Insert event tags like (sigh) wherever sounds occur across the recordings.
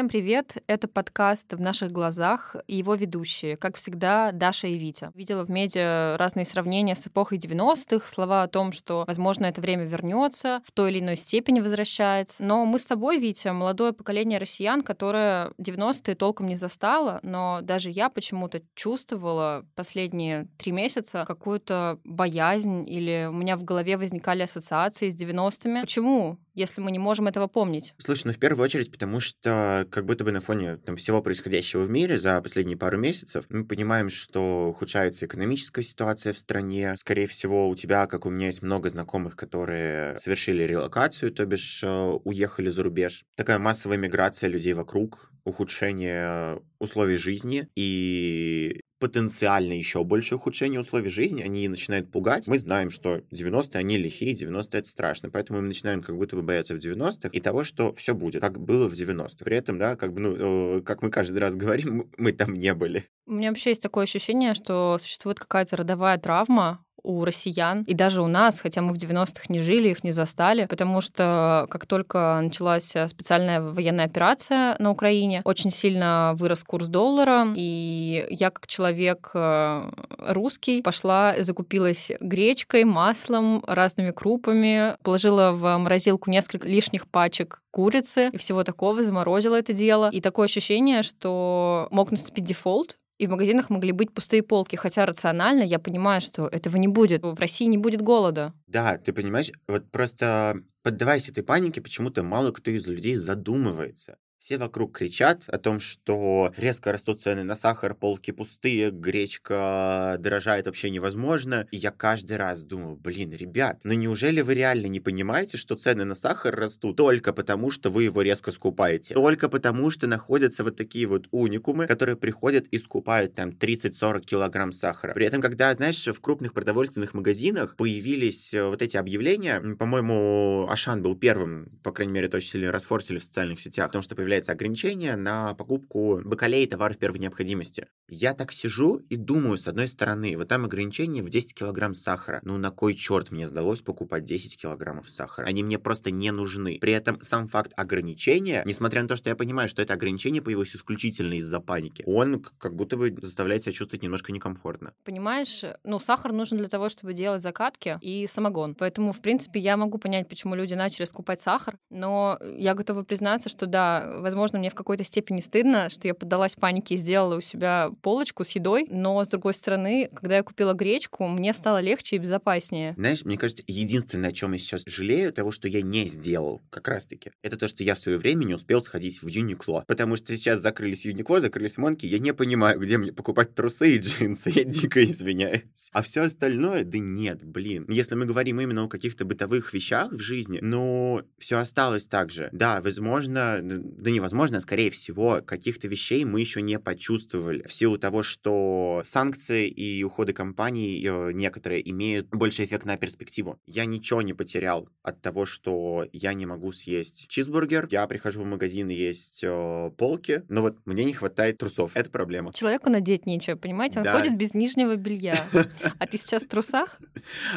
Всем привет! Это подкаст «В наших глазах» и его ведущие, как всегда, Даша и Витя. Видела в медиа разные сравнения с эпохой 90-х, слова о том, что, возможно, это время вернется, в той или иной степени возвращается. Но мы с тобой, Витя, молодое поколение россиян, которое 90-е толком не застало, но даже я почему-то чувствовала последние три месяца какую-то боязнь или у меня в голове возникали ассоциации с 90-ми. Почему? Если мы не можем этого помнить? Слушай, ну в первую очередь, потому что как будто бы на фоне там, всего происходящего в мире за последние пару месяцев мы понимаем, что ухудшается экономическая ситуация в стране. Скорее всего, у тебя, как у меня, есть много знакомых, которые совершили релокацию, то бишь э, уехали за рубеж. Такая массовая миграция людей вокруг, ухудшение условий жизни и потенциально еще больше ухудшение условий жизни, они начинают пугать. Мы знаем, что 90-е, они лихие, 90-е это страшно, поэтому мы начинаем как будто бы бояться в 90-х и того, что все будет, как было в 90-х. При этом, да, как бы, ну, э, как мы каждый раз говорим, (laughs) мы там не были. У меня вообще есть такое ощущение, что существует какая-то родовая травма, у россиян и даже у нас, хотя мы в 90-х не жили, их не застали, потому что как только началась специальная военная операция на Украине, очень сильно вырос курс доллара, и я как человек э, русский пошла, закупилась гречкой, маслом, разными крупами, положила в морозилку несколько лишних пачек курицы и всего такого, заморозила это дело. И такое ощущение, что мог наступить дефолт, и в магазинах могли быть пустые полки. Хотя рационально я понимаю, что этого не будет. В России не будет голода. Да, ты понимаешь, вот просто поддавайся этой панике, почему-то мало кто из людей задумывается. Все вокруг кричат о том, что резко растут цены на сахар, полки пустые, гречка дорожает вообще невозможно. И я каждый раз думаю, блин, ребят, ну неужели вы реально не понимаете, что цены на сахар растут только потому, что вы его резко скупаете? Только потому, что находятся вот такие вот уникумы, которые приходят и скупают там 30-40 килограмм сахара. При этом, когда, знаешь, в крупных продовольственных магазинах появились э, вот эти объявления, по-моему, Ашан был первым, по крайней мере, очень сильно расфорсили в социальных сетях, потому что появляется ограничение на покупку бакалей и товаров первой необходимости. Я так сижу и думаю, с одной стороны, вот там ограничение в 10 килограмм сахара. Ну на кой черт мне сдалось покупать 10 килограммов сахара? Они мне просто не нужны. При этом сам факт ограничения, несмотря на то, что я понимаю, что это ограничение появилось исключительно из-за паники, он как будто бы заставляет себя чувствовать немножко некомфортно. Понимаешь, ну сахар нужен для того, чтобы делать закатки и самогон. Поэтому, в принципе, я могу понять, почему люди начали скупать сахар, но я готова признаться, что да, возможно, мне в какой-то степени стыдно, что я поддалась панике и сделала у себя полочку с едой, но, с другой стороны, когда я купила гречку, мне стало легче и безопаснее. Знаешь, мне кажется, единственное, о чем я сейчас жалею, того, что я не сделал, как раз-таки, это то, что я в свое время не успел сходить в Юникло. Потому что сейчас закрылись Юникло, закрылись Монки, я не понимаю, где мне покупать трусы и джинсы, я дико извиняюсь. А все остальное, да нет, блин. Если мы говорим именно о каких-то бытовых вещах в жизни, ну, все осталось так же. Да, возможно, да да невозможно, скорее всего, каких-то вещей мы еще не почувствовали в силу того, что санкции и уходы компаний э, некоторые имеют больше эффект на перспективу. Я ничего не потерял от того, что я не могу съесть чизбургер, я прихожу в магазин и есть э, полки, но вот мне не хватает трусов. Это проблема. Человеку надеть нечего, понимаете? Он да. ходит без нижнего белья. (laughs) А ты сейчас в трусах?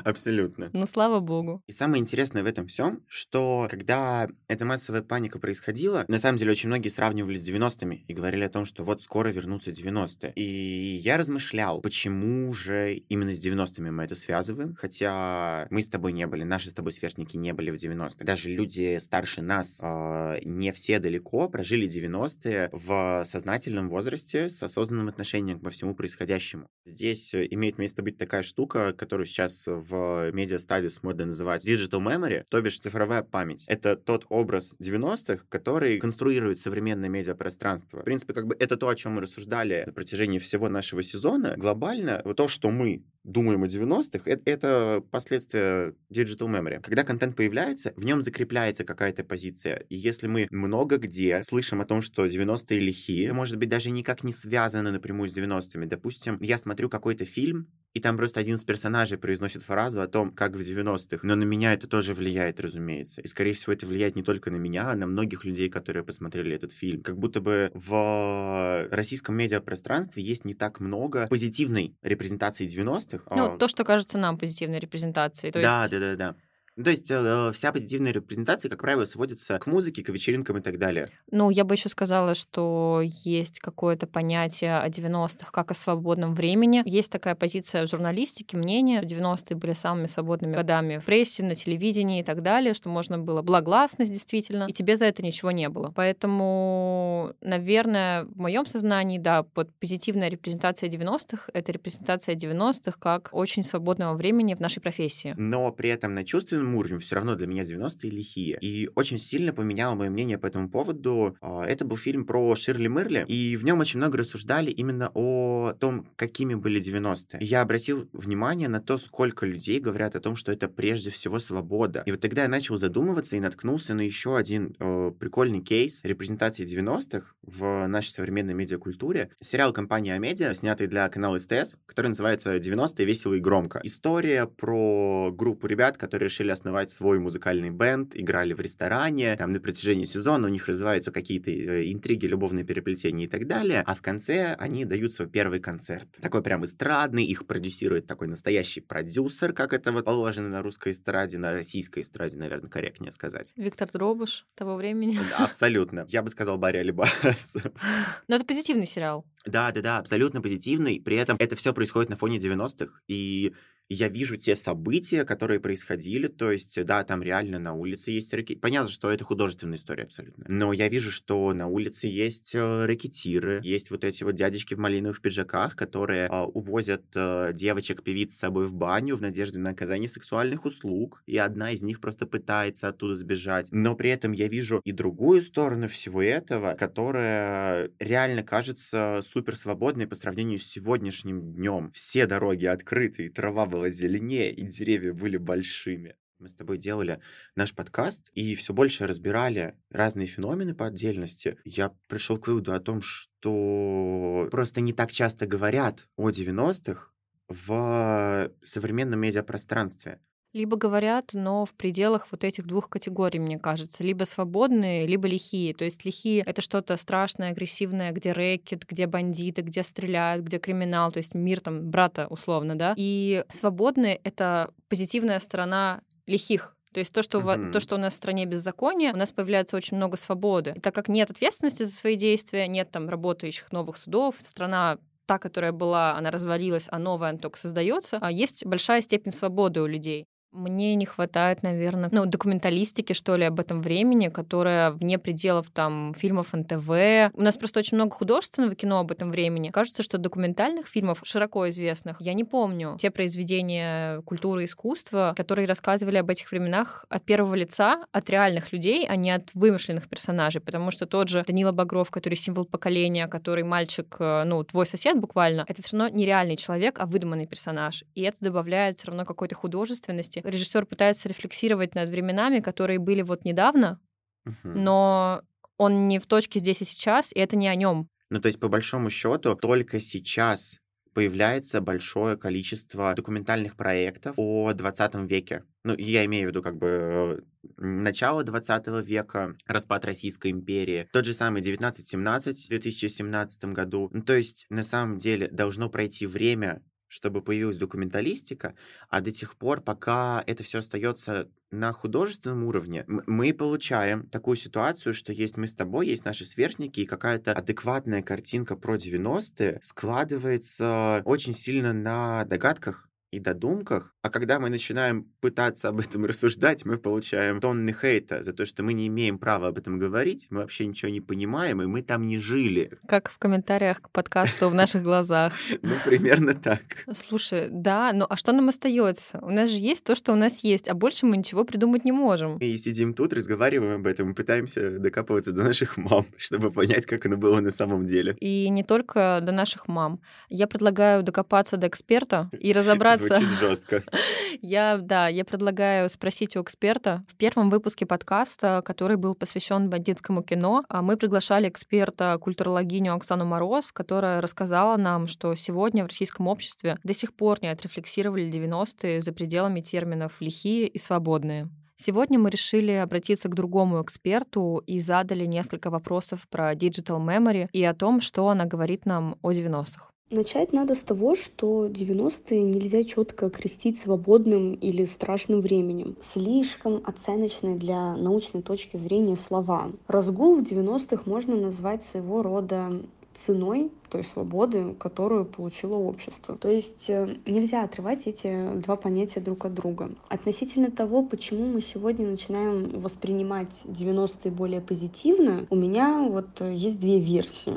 Абсолютно. Ну, слава богу. И самое интересное в этом всем, что когда эта массовая паника происходила, на самом деле деле очень многие сравнивали с 90-ми и говорили о том, что вот скоро вернутся 90-е. И я размышлял, почему же именно с 90-ми мы это связываем, хотя мы с тобой не были, наши с тобой сверстники не были в 90-х. Даже люди старше нас, э, не все далеко, прожили 90-е в сознательном возрасте с осознанным отношением ко всему происходящему. Здесь имеет место быть такая штука, которую сейчас в медиа studies модно называть digital memory, то бишь цифровая память. Это тот образ 90-х, который конструирует конструирует современное медиапространство. В принципе, как бы это то, о чем мы рассуждали на протяжении всего нашего сезона. Глобально, вот то, что мы думаем о 90-х, это, это последствия digital memory. Когда контент появляется, в нем закрепляется какая-то позиция. И если мы много где слышим о том, что 90-е лихие, может быть, даже никак не связаны напрямую с 90-ми. Допустим, я смотрю какой-то фильм, и там просто один из персонажей произносит фразу о том, как в 90-х. Но на меня это тоже влияет, разумеется. И, скорее всего, это влияет не только на меня, а на многих людей, которые посмотрели этот фильм. Как будто бы в российском медиапространстве есть не так много позитивной репрезентации 90-х. Ну, а... то, что кажется нам позитивной репрезентацией. То да, есть... да, да, да. То есть э, вся позитивная репрезентация, как правило, сводится к музыке, к вечеринкам и так далее. Ну, я бы еще сказала, что есть какое-то понятие о 90-х как о свободном времени. Есть такая позиция в журналистике, мнение. 90-е были самыми свободными годами в прессе, на телевидении и так далее, что можно было благогласность действительно, и тебе за это ничего не было. Поэтому, наверное, в моем сознании, да, вот позитивная репрезентация 90-х — это репрезентация 90-х как очень свободного времени в нашей профессии. Но при этом на чувственном уровне все равно для меня 90-е лихие. И очень сильно поменяло мое мнение по этому поводу. А, это был фильм про Ширли Мерли, и в нем очень много рассуждали именно о том, какими были 90-е. Я обратил внимание на то, сколько людей говорят о том, что это прежде всего свобода. И вот тогда я начал задумываться и наткнулся на еще один э, прикольный кейс репрезентации 90-х в нашей современной медиакультуре. Сериал компании Амедиа, снятый для канала СТС, который называется «90-е весело и громко». История про группу ребят, которые решили основать свой музыкальный бенд, играли в ресторане, там на протяжении сезона у них развиваются какие-то э, интриги, любовные переплетения и так далее, а в конце они дают свой первый концерт. Такой прям эстрадный, их продюсирует такой настоящий продюсер, как это вот положено на русской эстраде, на российской эстраде, наверное, корректнее сказать. Виктор Дробуш того времени. Да, абсолютно. Я бы сказал Барри Алибас. (laughs) Но это позитивный сериал. Да, да, да, абсолютно позитивный. При этом это все происходит на фоне 90-х. И я вижу те события, которые происходили, то есть, да, там реально на улице есть рэкетиры. Понятно, что это художественная история абсолютно. Но я вижу, что на улице есть э, рэкетиры, есть вот эти вот дядечки в малиновых пиджаках, которые э, увозят э, девочек-певиц с собой в баню в надежде на оказание сексуальных услуг, и одна из них просто пытается оттуда сбежать. Но при этом я вижу и другую сторону всего этого, которая реально кажется супер свободной по сравнению с сегодняшним днем. Все дороги открыты, и трава была зеленее, и деревья были большими. Мы с тобой делали наш подкаст и все больше разбирали разные феномены по отдельности. Я пришел к выводу о том, что просто не так часто говорят о 90-х в современном медиапространстве либо говорят, но в пределах вот этих двух категорий, мне кажется. Либо свободные, либо лихие. То есть лихие — это что-то страшное, агрессивное, где рэкет, где бандиты, где стреляют, где криминал, то есть мир там брата условно, да. И свободные — это позитивная сторона лихих, то есть то что, uh-huh. то, что у нас в стране беззаконие, у нас появляется очень много свободы. И так как нет ответственности за свои действия, нет там работающих новых судов, страна та, которая была, она развалилась, а новая она только создается, а есть большая степень свободы у людей. Мне не хватает, наверное, ну, документалистики, что ли, об этом времени, которая вне пределов там фильмов НТВ. У нас просто очень много художественного кино об этом времени. Кажется, что документальных фильмов, широко известных, я не помню. Те произведения культуры и искусства, которые рассказывали об этих временах от первого лица, от реальных людей, а не от вымышленных персонажей. Потому что тот же Данила Багров, который символ поколения, который мальчик, э, ну, твой сосед буквально, это все равно нереальный человек, а выдуманный персонаж. И это добавляет все равно какой-то художественности режиссер пытается рефлексировать над временами, которые были вот недавно, угу. но он не в точке здесь и сейчас, и это не о нем. Ну, то есть, по большому счету, только сейчас появляется большое количество документальных проектов о 20 веке. Ну, я имею в виду как бы начало 20 века, распад Российской империи, тот же самый 1917 в 2017 году. Ну, то есть, на самом деле, должно пройти время, чтобы появилась документалистика, а до тех пор, пока это все остается на художественном уровне, мы получаем такую ситуацию, что есть мы с тобой, есть наши сверстники, и какая-то адекватная картинка про 90-е складывается очень сильно на догадках, и додумках, а когда мы начинаем пытаться об этом (laughs) рассуждать, мы получаем тонны хейта за то, что мы не имеем права об этом говорить, мы вообще ничего не понимаем, и мы там не жили. Как в комментариях к подкасту в наших глазах. (laughs) Ну, примерно так. Слушай, да, ну а что нам остается? У нас же есть то, что у нас есть, а больше мы ничего придумать не можем. И сидим тут, разговариваем об этом, и пытаемся докапываться до наших мам, (laughs) чтобы понять, как оно было на самом деле. И не только до наших мам. Я предлагаю докопаться до эксперта и разобраться Звучит жестко. (laughs) Я, да, я предлагаю спросить у эксперта. В первом выпуске подкаста, который был посвящен бандитскому кино, а мы приглашали эксперта, культурологиню Оксану Мороз, которая рассказала нам, что сегодня в российском обществе до сих пор не отрефлексировали 90-е за пределами терминов «лихие» и «свободные». Сегодня мы решили обратиться к другому эксперту и задали несколько вопросов про Digital Memory и о том, что она говорит нам о 90-х. Начать надо с того, что 90-е нельзя четко окрестить свободным или страшным временем. Слишком оценочные для научной точки зрения слова. Разгул в 90-х можно назвать своего рода ценой той свободы, которую получило общество. То есть э, нельзя отрывать эти два понятия друг от друга. Относительно того, почему мы сегодня начинаем воспринимать 90-е более позитивно, у меня вот есть две версии.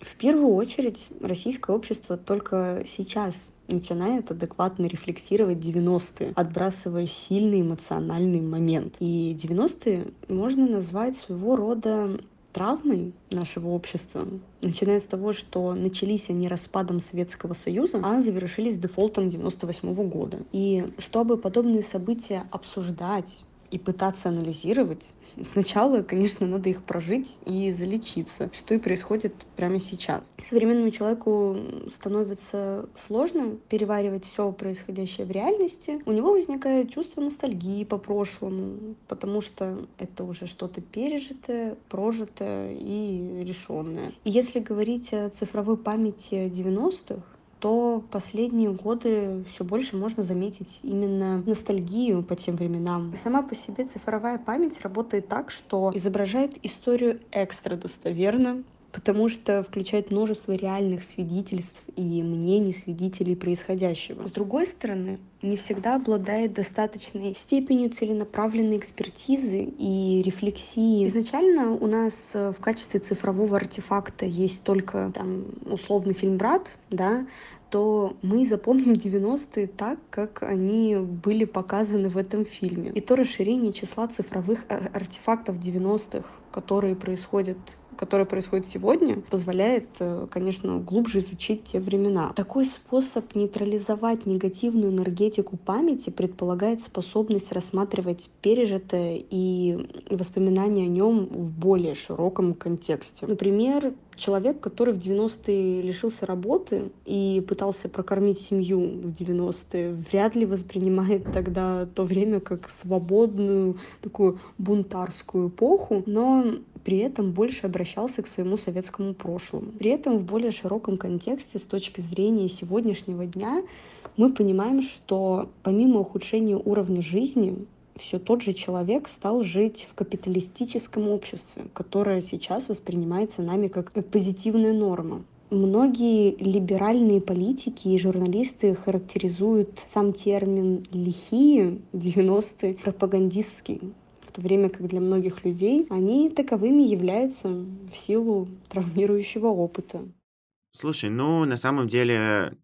В первую очередь, российское общество только сейчас начинает адекватно рефлексировать 90-е, отбрасывая сильный эмоциональный момент. И 90-е можно назвать своего рода травмой нашего общества, начиная с того, что начались они распадом Советского Союза, а завершились дефолтом 98 -го года. И чтобы подобные события обсуждать и пытаться анализировать, Сначала, конечно, надо их прожить и залечиться, что и происходит прямо сейчас. Современному человеку становится сложно переваривать все происходящее в реальности. У него возникает чувство ностальгии по прошлому, потому что это уже что-то пережитое, прожитое и решенное. И если говорить о цифровой памяти 90-х, то последние годы все больше можно заметить именно ностальгию по тем временам. И сама по себе цифровая память работает так, что изображает историю экстра достоверно, потому что включает множество реальных свидетельств и мнений свидетелей происходящего. С другой стороны, не всегда обладает достаточной степенью целенаправленной экспертизы и рефлексии. Изначально у нас э, в качестве цифрового артефакта есть только там условный фильм «Брат», да, то мы запомним 90-е так, как они были показаны в этом фильме. И то расширение числа цифровых э, артефактов 90-х, которые происходят которое происходит сегодня, позволяет, э, конечно, глубже изучить те времена. Такой способ нейтрализовать негативную энергетику памяти предполагает способность рассматривать пережитое и воспоминания о нем в более широком контексте. Например, человек, который в 90-е лишился работы и пытался прокормить семью в 90-е, вряд ли воспринимает тогда то время как свободную, такую бунтарскую эпоху, но при этом больше обращался к своему советскому прошлому. При этом в более широком контексте с точки зрения сегодняшнего дня мы понимаем, что помимо ухудшения уровня жизни, все тот же человек стал жить в капиталистическом обществе, которое сейчас воспринимается нами как, позитивная норма. Многие либеральные политики и журналисты характеризуют сам термин «лихие» 90-е пропагандистский то время как для многих людей они таковыми являются в силу травмирующего опыта. Слушай, ну, на самом деле,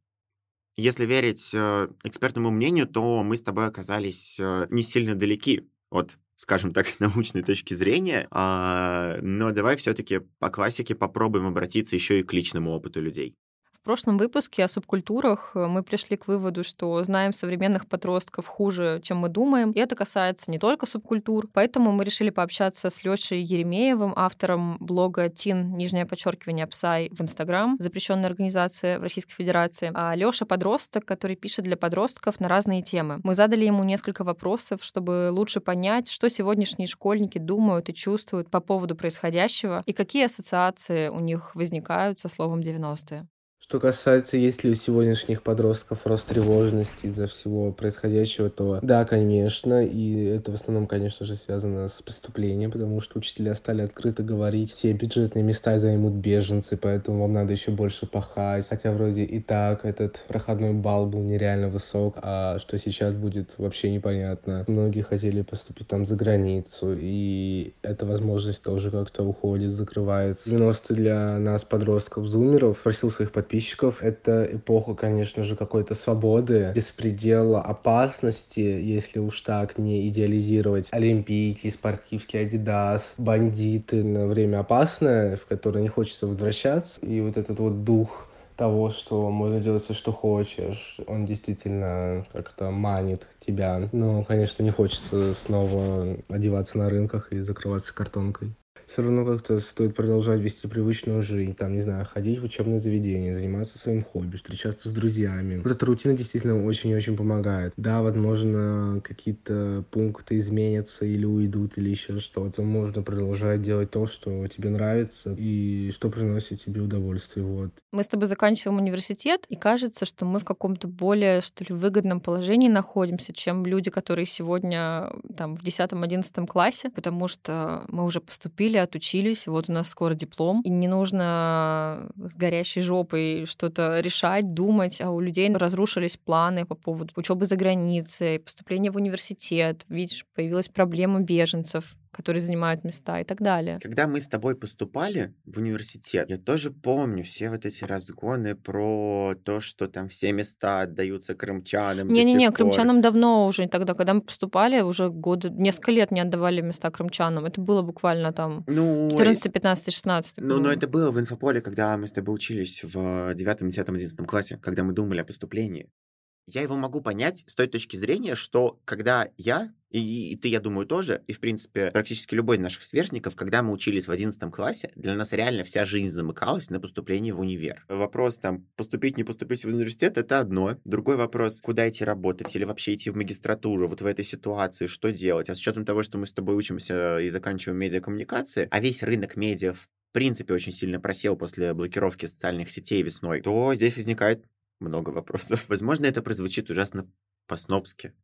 если верить э, экспертному мнению, то мы с тобой оказались э, не сильно далеки от скажем так, (laughs) научной точки зрения, а, но давай все-таки по классике попробуем обратиться еще и к личному опыту людей. Прошлом выпуске о субкультурах э, мы пришли к выводу, что знаем современных подростков хуже, чем мы думаем. И это касается не только субкультур. Поэтому мы решили пообщаться с Лешей Еремеевым, автором блога Тин, нижнее подчеркивание, Псай в Инстаграм, запрещенная организация в Российской Федерации. А Леша подросток, который пишет для подростков на разные темы. Мы задали ему несколько вопросов, чтобы лучше понять, что сегодняшние школьники думают и чувствуют по поводу происходящего и какие ассоциации у них возникают со словом 90-е. Что касается, есть ли у сегодняшних подростков рост тревожности из-за всего происходящего, то да, конечно, и это в основном, конечно же, связано с преступлением, потому что учителя стали открыто говорить, все бюджетные места займут беженцы, поэтому вам надо еще больше пахать, хотя вроде и так этот проходной балл был нереально высок, а что сейчас будет вообще непонятно. Многие хотели поступить там за границу, и эта возможность тоже как-то уходит, закрывается. 90 для нас, подростков, зумеров, просил своих подписчиков подписчиков. Это эпоха, конечно же, какой-то свободы, беспредела, опасности, если уж так не идеализировать. Олимпийки, спортивки, Адидас, бандиты на время опасное, в которое не хочется возвращаться. И вот этот вот дух того, что можно делать все, что хочешь. Он действительно как-то манит тебя. Но, конечно, не хочется снова одеваться на рынках и закрываться картонкой. Все равно как-то стоит продолжать вести привычную жизнь, там, не знаю, ходить в учебное заведение, заниматься своим хобби, встречаться с друзьями. Вот эта рутина действительно очень-очень помогает. Да, возможно, какие-то пункты изменятся или уйдут, или еще что-то. Можно продолжать делать то, что тебе нравится и что приносит тебе удовольствие. Вот. Мы с тобой заканчиваем университет, и кажется, что мы в каком-то более, что ли, выгодном положении находимся, чем люди, которые сегодня там в 10-11 классе, потому что мы уже поступили, отучились, вот у нас скоро диплом, и не нужно с горящей жопой что-то решать, думать, а у людей разрушились планы по поводу учебы за границей, поступления в университет, видишь, появилась проблема беженцев, которые занимают места и так далее. Когда мы с тобой поступали в университет, я тоже помню все вот эти разгоны про то, что там все места отдаются крымчанам. Не-не-не, крымчанам давно уже тогда, когда мы поступали, уже годы, несколько лет не отдавали места крымчанам. Это было буквально там ну, 14, 15, 16. Ну, но это было в инфополе, когда мы с тобой учились в 9, 10, 11 классе, когда мы думали о поступлении. Я его могу понять с той точки зрения, что когда я, и, и ты, я думаю, тоже, и, в принципе, практически любой из наших сверстников, когда мы учились в 11 классе, для нас реально вся жизнь замыкалась на поступлении в универ. Вопрос там, поступить, не поступить в университет, это одно. Другой вопрос, куда идти работать или вообще идти в магистратуру, вот в этой ситуации, что делать? А с учетом того, что мы с тобой учимся и заканчиваем медиакоммуникации, а весь рынок медиа в принципе очень сильно просел после блокировки социальных сетей весной, то здесь возникает много вопросов. Возможно, это прозвучит ужасно по-снобски.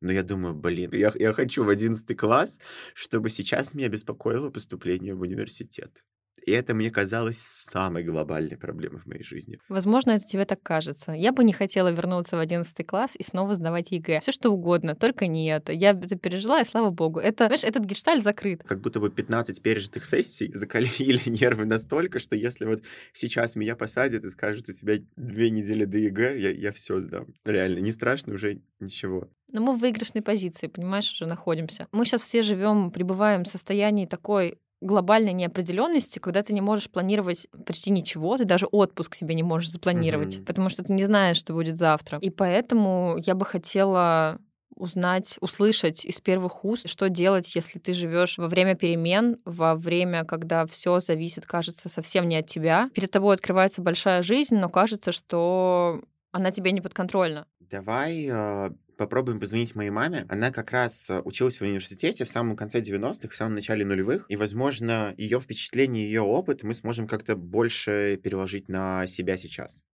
Но я думаю, блин, я, я хочу в (laughs) 11 класс, чтобы сейчас меня беспокоило поступление в университет. И это мне казалось самой глобальной проблемой в моей жизни. Возможно, это тебе так кажется. Я бы не хотела вернуться в 11 класс и снова сдавать ЕГЭ. Все что угодно, только не это. Я это пережила, и слава богу. Это, знаешь, этот гештальт закрыт. Как будто бы 15 пережитых сессий закалили (laughs) нервы настолько, что если вот сейчас меня посадят и скажут, у тебя две недели до ЕГЭ, я, я все сдам. Реально, не страшно уже ничего. Но мы в выигрышной позиции, понимаешь, уже находимся. Мы сейчас все живем, пребываем в состоянии такой глобальной неопределенности, когда ты не можешь планировать почти ничего, ты даже отпуск себе не можешь запланировать, mm-hmm. потому что ты не знаешь, что будет завтра. И поэтому я бы хотела узнать, услышать из первых уст, что делать, если ты живешь во время перемен, во время, когда все зависит, кажется, совсем не от тебя. Перед тобой открывается большая жизнь, но кажется, что она тебе не подконтрольна. Давай э, попробуем позвонить моей маме. Она как раз э, училась в университете в самом конце 90-х, в самом начале нулевых. И, возможно, ее впечатление, ее опыт мы сможем как-то больше переложить на себя сейчас.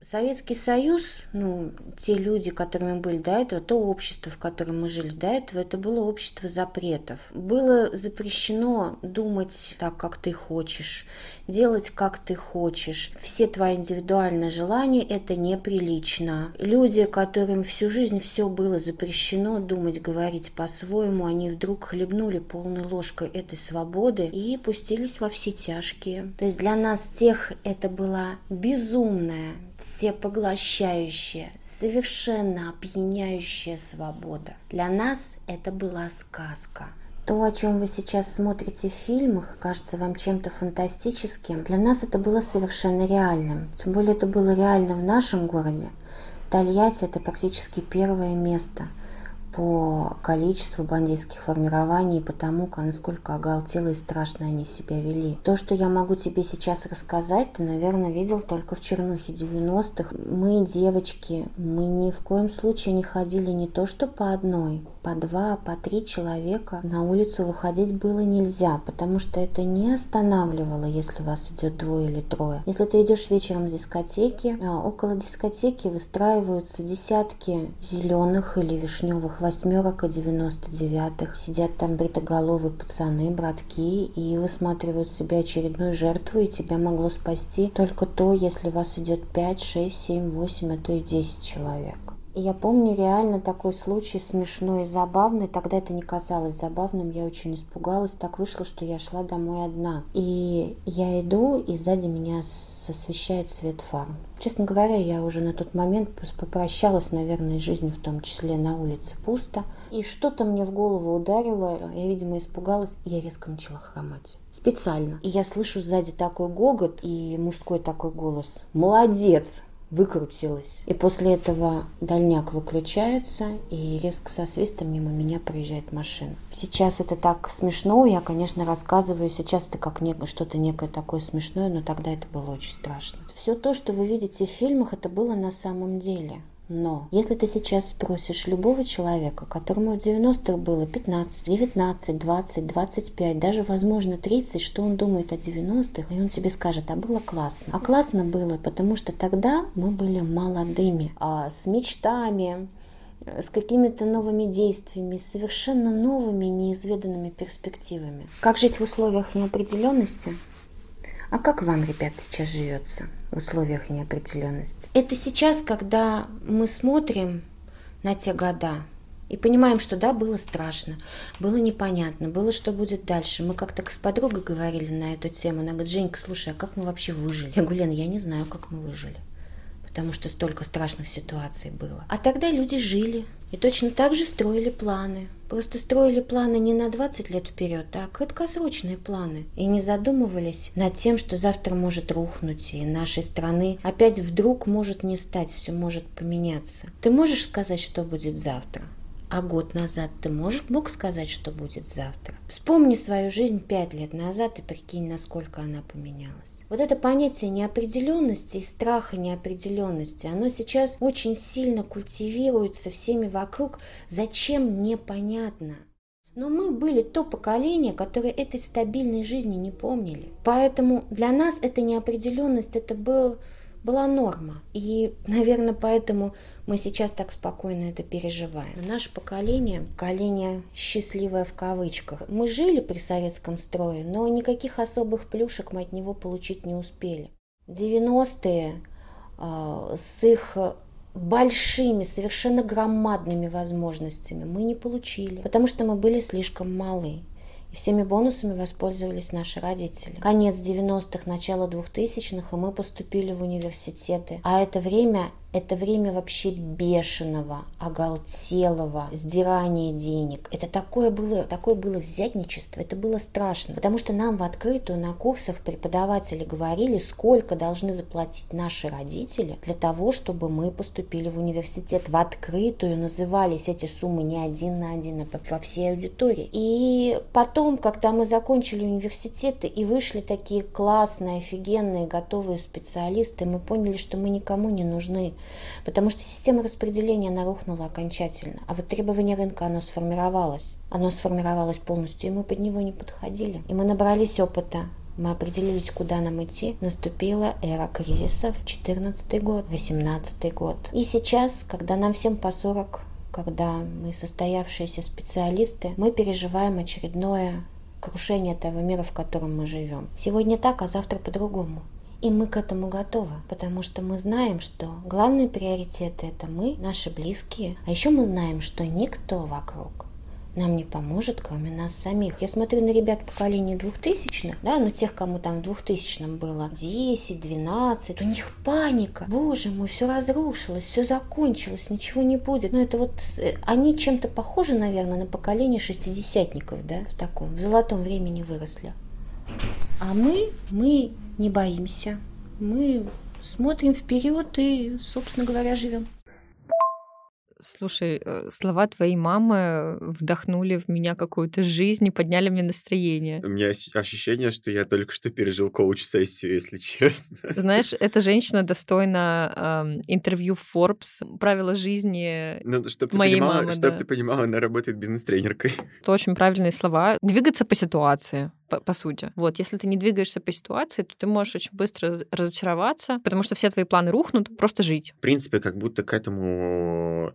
Советский Союз, ну, те люди, которыми были до этого, то общество, в котором мы жили до этого, это было общество запретов. Было запрещено думать так, как ты хочешь, делать, как ты хочешь. Все твои индивидуальные желания – это неприлично. Люди, которым всю жизнь все было запрещено, думать, говорить по-своему, они вдруг хлебнули полной ложкой этой свободы и пустились во все тяжкие. То есть для нас тех это была безумная всепоглощающая, совершенно опьяняющая свобода. Для нас это была сказка. То, о чем вы сейчас смотрите в фильмах, кажется вам чем-то фантастическим. Для нас это было совершенно реальным. Тем более это было реально в нашем городе. Тольятти – это практически первое место – по количеству бандитских формирований и по тому, насколько оголтело и страшно они себя вели. То, что я могу тебе сейчас рассказать, ты, наверное, видел только в чернухе 90-х. Мы, девочки, мы ни в коем случае не ходили не то что по одной, по два, по три человека. На улицу выходить было нельзя, потому что это не останавливало, если вас идет двое или трое. Если ты идешь вечером с дискотеки, а около дискотеки выстраиваются десятки зеленых или вишневых восьмерок и девяносто девятых. Сидят там бритоголовые пацаны, братки, и высматривают себе очередную жертву, и тебя могло спасти только то, если вас идет пять, шесть, семь, восемь, а то и десять человек. Я помню реально такой случай смешной и забавный. Тогда это не казалось забавным, я очень испугалась. Так вышло, что я шла домой одна. И я иду, и сзади меня освещает свет фар. Честно говоря, я уже на тот момент попрощалась, наверное, с жизнью, в том числе на улице пусто. И что-то мне в голову ударило, я, видимо, испугалась, и я резко начала хромать. Специально. И я слышу сзади такой гогот и мужской такой голос. «Молодец! Выкрутилась. И после этого дальняк выключается, и резко со свистом мимо меня проезжает машина. Сейчас это так смешно, я, конечно, рассказываю, сейчас это как нек- что-то некое такое смешное, но тогда это было очень страшно. Все то, что вы видите в фильмах, это было на самом деле. Но если ты сейчас спросишь любого человека, которому в 90-х было 15, 19, 20, 25, даже, возможно, 30, что он думает о 90-х, и он тебе скажет, а было классно. А классно было, потому что тогда мы были молодыми, а с мечтами, с какими-то новыми действиями, совершенно новыми, неизведанными перспективами. Как жить в условиях неопределенности? А как вам, ребят, сейчас живется в условиях неопределенности? Это сейчас, когда мы смотрим на те года и понимаем, что да, было страшно, было непонятно, было, что будет дальше. Мы как-то с подругой говорили на эту тему. Она говорит, Женька, слушай, а как мы вообще выжили? Я говорю, Лена, я не знаю, как мы выжили потому что столько страшных ситуаций было. А тогда люди жили и точно так же строили планы. Просто строили планы не на 20 лет вперед, а краткосрочные планы. И не задумывались над тем, что завтра может рухнуть, и нашей страны опять вдруг может не стать, все может поменяться. Ты можешь сказать, что будет завтра? А год назад ты можешь, мог сказать, что будет завтра? Вспомни свою жизнь пять лет назад и прикинь, насколько она поменялась. Вот это понятие неопределенности и страха неопределенности, оно сейчас очень сильно культивируется всеми вокруг. Зачем, непонятно. Но мы были то поколение, которое этой стабильной жизни не помнили. Поэтому для нас эта неопределенность, это был, была норма. И, наверное, поэтому мы сейчас так спокойно это переживаем. Наше поколение, поколение счастливое в кавычках, мы жили при советском строе, но никаких особых плюшек мы от него получить не успели. 90-е э, с их большими, совершенно громадными возможностями мы не получили, потому что мы были слишком малы. И всеми бонусами воспользовались наши родители. Конец 90-х, начало 2000-х, и мы поступили в университеты. А это время это время вообще бешеного, оголтелого, сдирания денег. Это такое было, такое было взятничество, это было страшно. Потому что нам в открытую на курсах преподаватели говорили, сколько должны заплатить наши родители для того, чтобы мы поступили в университет. В открытую назывались эти суммы не один на один, а по всей аудитории. И потом, когда мы закончили университеты и вышли такие классные, офигенные, готовые специалисты, мы поняли, что мы никому не нужны потому что система распределения она рухнула окончательно. А вот требование рынка, оно сформировалось. Оно сформировалось полностью, и мы под него не подходили. И мы набрались опыта, мы определились, куда нам идти. Наступила эра кризисов, 14 год, 18 год. И сейчас, когда нам всем по 40, когда мы состоявшиеся специалисты, мы переживаем очередное крушение того мира, в котором мы живем. Сегодня так, а завтра по-другому. И мы к этому готовы, потому что мы знаем, что главные приоритеты это мы, наши близкие. А еще мы знаем, что никто вокруг нам не поможет, кроме нас самих. Я смотрю на ребят поколения двухтысячных, да, ну тех, кому там в двухтысячном было 10, 12, у них паника. Боже мой, все разрушилось, все закончилось, ничего не будет. Ну это вот, они чем-то похожи, наверное, на поколение шестидесятников, да, в таком, в золотом времени выросли. А мы, мы не боимся. Мы смотрим вперед и, собственно говоря, живем. Слушай, э, слова твоей мамы вдохнули в меня какую-то жизнь и подняли мне настроение. У меня ощущение, что я только что пережил коуч-сессию, если (laughs) честно. Знаешь, эта женщина достойна э, интервью Forbes, правила жизни ну, чтоб моей ты понимала, мамы. Чтобы да. ты понимала, она работает бизнес-тренеркой. (laughs) Это очень правильные слова. Двигаться по ситуации по, по сути. Вот, если ты не двигаешься по ситуации, то ты можешь очень быстро разочароваться, потому что все твои планы рухнут, просто жить. В принципе, как будто к этому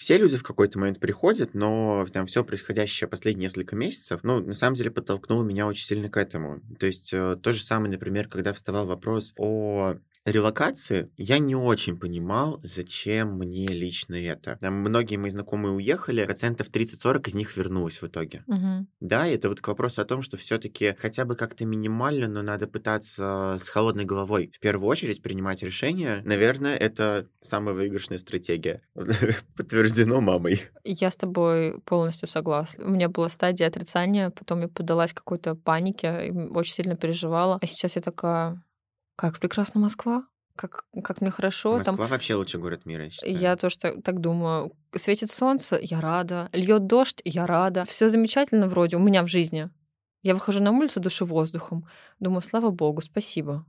все люди в какой-то момент приходят, но там все происходящее последние несколько месяцев, ну, на самом деле подтолкнуло меня очень сильно к этому. То есть э, то же самое, например, когда вставал вопрос о релокации я не очень понимал, зачем мне лично это. Там многие мои знакомые уехали, процентов 30-40 из них вернулось в итоге. Угу. Да, это вот к вопросу о том, что все-таки хотя бы как-то минимально, но надо пытаться с холодной головой в первую очередь принимать решения. Наверное, это самая выигрышная стратегия. (laughs) Подтверждено мамой. Я с тобой полностью согласна. У меня была стадия отрицания, потом я поддалась какой-то панике, очень сильно переживала. А сейчас я такая, как прекрасна Москва, как, как мне хорошо. Москва Там вообще лучший город мира, я считаю. я тоже так, так думаю. Светит солнце, я рада. Льет дождь, я рада. Все замечательно вроде у меня в жизни. Я выхожу на улицу, душу воздухом. Думаю, слава богу, спасибо.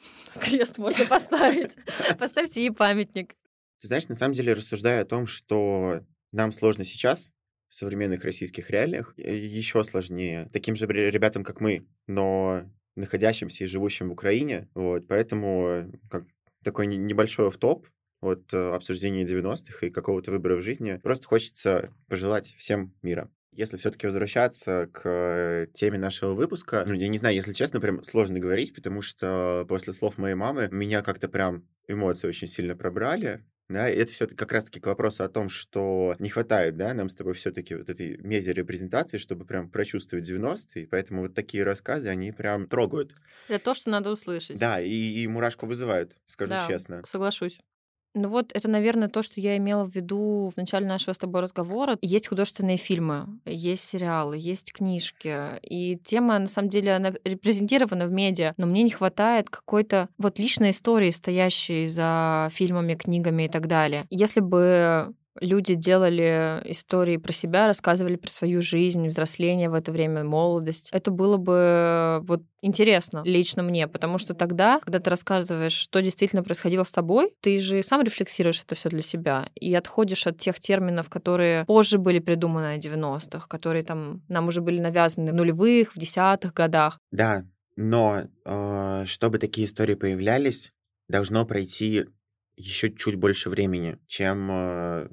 (laughs) Крест можно поставить. (laughs) Поставьте ей памятник. Ты знаешь, на самом деле рассуждая о том, что нам сложно сейчас, в современных российских реалиях, еще сложнее таким же ре- ребятам, как мы, но находящимся и живущим в Украине. Вот, поэтому как такой не- небольшой топ от э, обсуждения 90-х и какого-то выбора в жизни. Просто хочется пожелать всем мира. Если все-таки возвращаться к э, теме нашего выпуска, ну, я не знаю, если честно, прям сложно говорить, потому что после слов моей мамы меня как-то прям эмоции очень сильно пробрали. Да, и это все-таки как раз-таки к вопросу о том, что не хватает, да, нам с тобой все-таки вот этой медиа-репрезентации, чтобы прям прочувствовать 90-е, поэтому вот такие рассказы, они прям трогают. Это то, что надо услышать. Да, и, и мурашку вызывают, скажу Да, честно. Соглашусь. Ну вот, это, наверное, то, что я имела в виду в начале нашего с тобой разговора. Есть художественные фильмы, есть сериалы, есть книжки. И тема, на самом деле, она репрезентирована в медиа, но мне не хватает какой-то вот личной истории, стоящей за фильмами, книгами и так далее. Если бы люди делали истории про себя, рассказывали про свою жизнь, взросление в это время, молодость. Это было бы вот интересно лично мне, потому что тогда, когда ты рассказываешь, что действительно происходило с тобой, ты же сам рефлексируешь это все для себя и отходишь от тех терминов, которые позже были придуманы в 90-х, которые там нам уже были навязаны в нулевых, в десятых годах. Да, но э, чтобы такие истории появлялись, должно пройти еще чуть больше времени, чем э,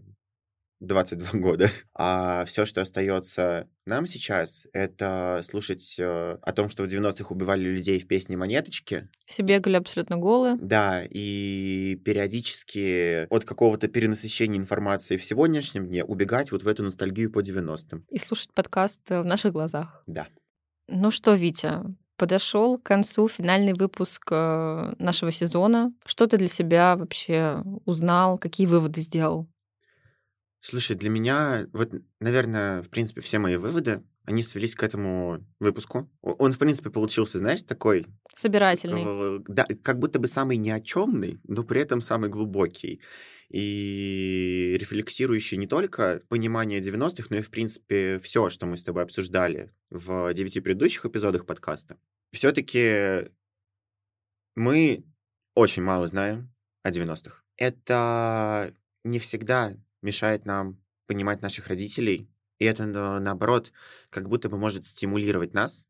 22 (laughs) года. А все, что остается нам сейчас, это слушать э, о том, что в 90-х убивали людей в песне «Монеточки». Все бегали абсолютно голые. Да, и периодически от какого-то перенасыщения информации в сегодняшнем дне убегать вот в эту ностальгию по 90-м. И слушать подкаст э, в наших глазах. Да. Ну что, Витя, подошел к концу финальный выпуск э, нашего сезона. Что ты для себя вообще узнал? Какие выводы сделал? Слушай, для меня, вот, наверное, в принципе, все мои выводы, они свелись к этому выпуску. Он, в принципе, получился, знаешь, такой... Собирательный. э, Да, как будто бы самый ни о чёмный, но при этом самый глубокий. И рефлексирующий не только понимание 90-х, но и, в принципе, все, что мы с тобой обсуждали в девяти предыдущих эпизодах подкаста. Все-таки мы очень мало знаем о 90-х. Это не всегда мешает нам понимать наших родителей, и это, на- наоборот, как будто бы может стимулировать нас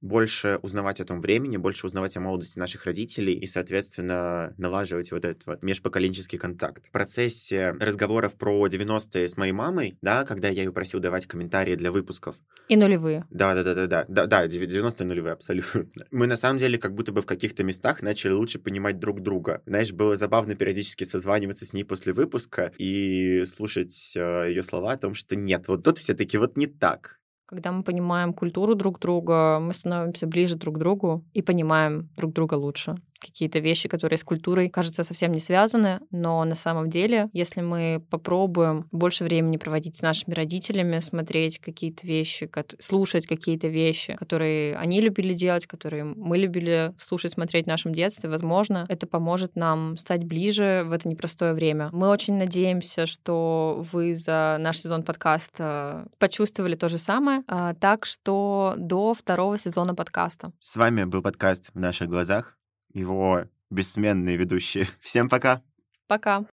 больше узнавать о том времени, больше узнавать о молодости наших родителей и, соответственно, налаживать вот этот вот межпоколенческий контакт. В процессе разговоров про 90-е с моей мамой, да, когда я ее просил давать комментарии для выпусков, И нулевые. да, да, да, да, да, да, да, 90-е нулевые, абсолютно. Мы на самом деле как будто бы в каких-то местах начали лучше понимать друг друга. Знаешь, было забавно периодически созваниваться с ней после выпуска и слушать ее слова о том, что нет, вот тут все-таки вот не так. Когда мы понимаем культуру друг друга, мы становимся ближе друг к другу и понимаем друг друга лучше. Какие-то вещи, которые с культурой, кажется, совсем не связаны, но на самом деле, если мы попробуем больше времени проводить с нашими родителями, смотреть какие-то вещи, слушать какие-то вещи, которые они любили делать, которые мы любили слушать, смотреть в нашем детстве, возможно, это поможет нам стать ближе в это непростое время. Мы очень надеемся, что вы за наш сезон подкаста почувствовали то же самое. А, Так что до второго сезона подкаста. С вами был подкаст «В наших глазах», его бессменные ведущие. (laughs) Всем пока! Пока!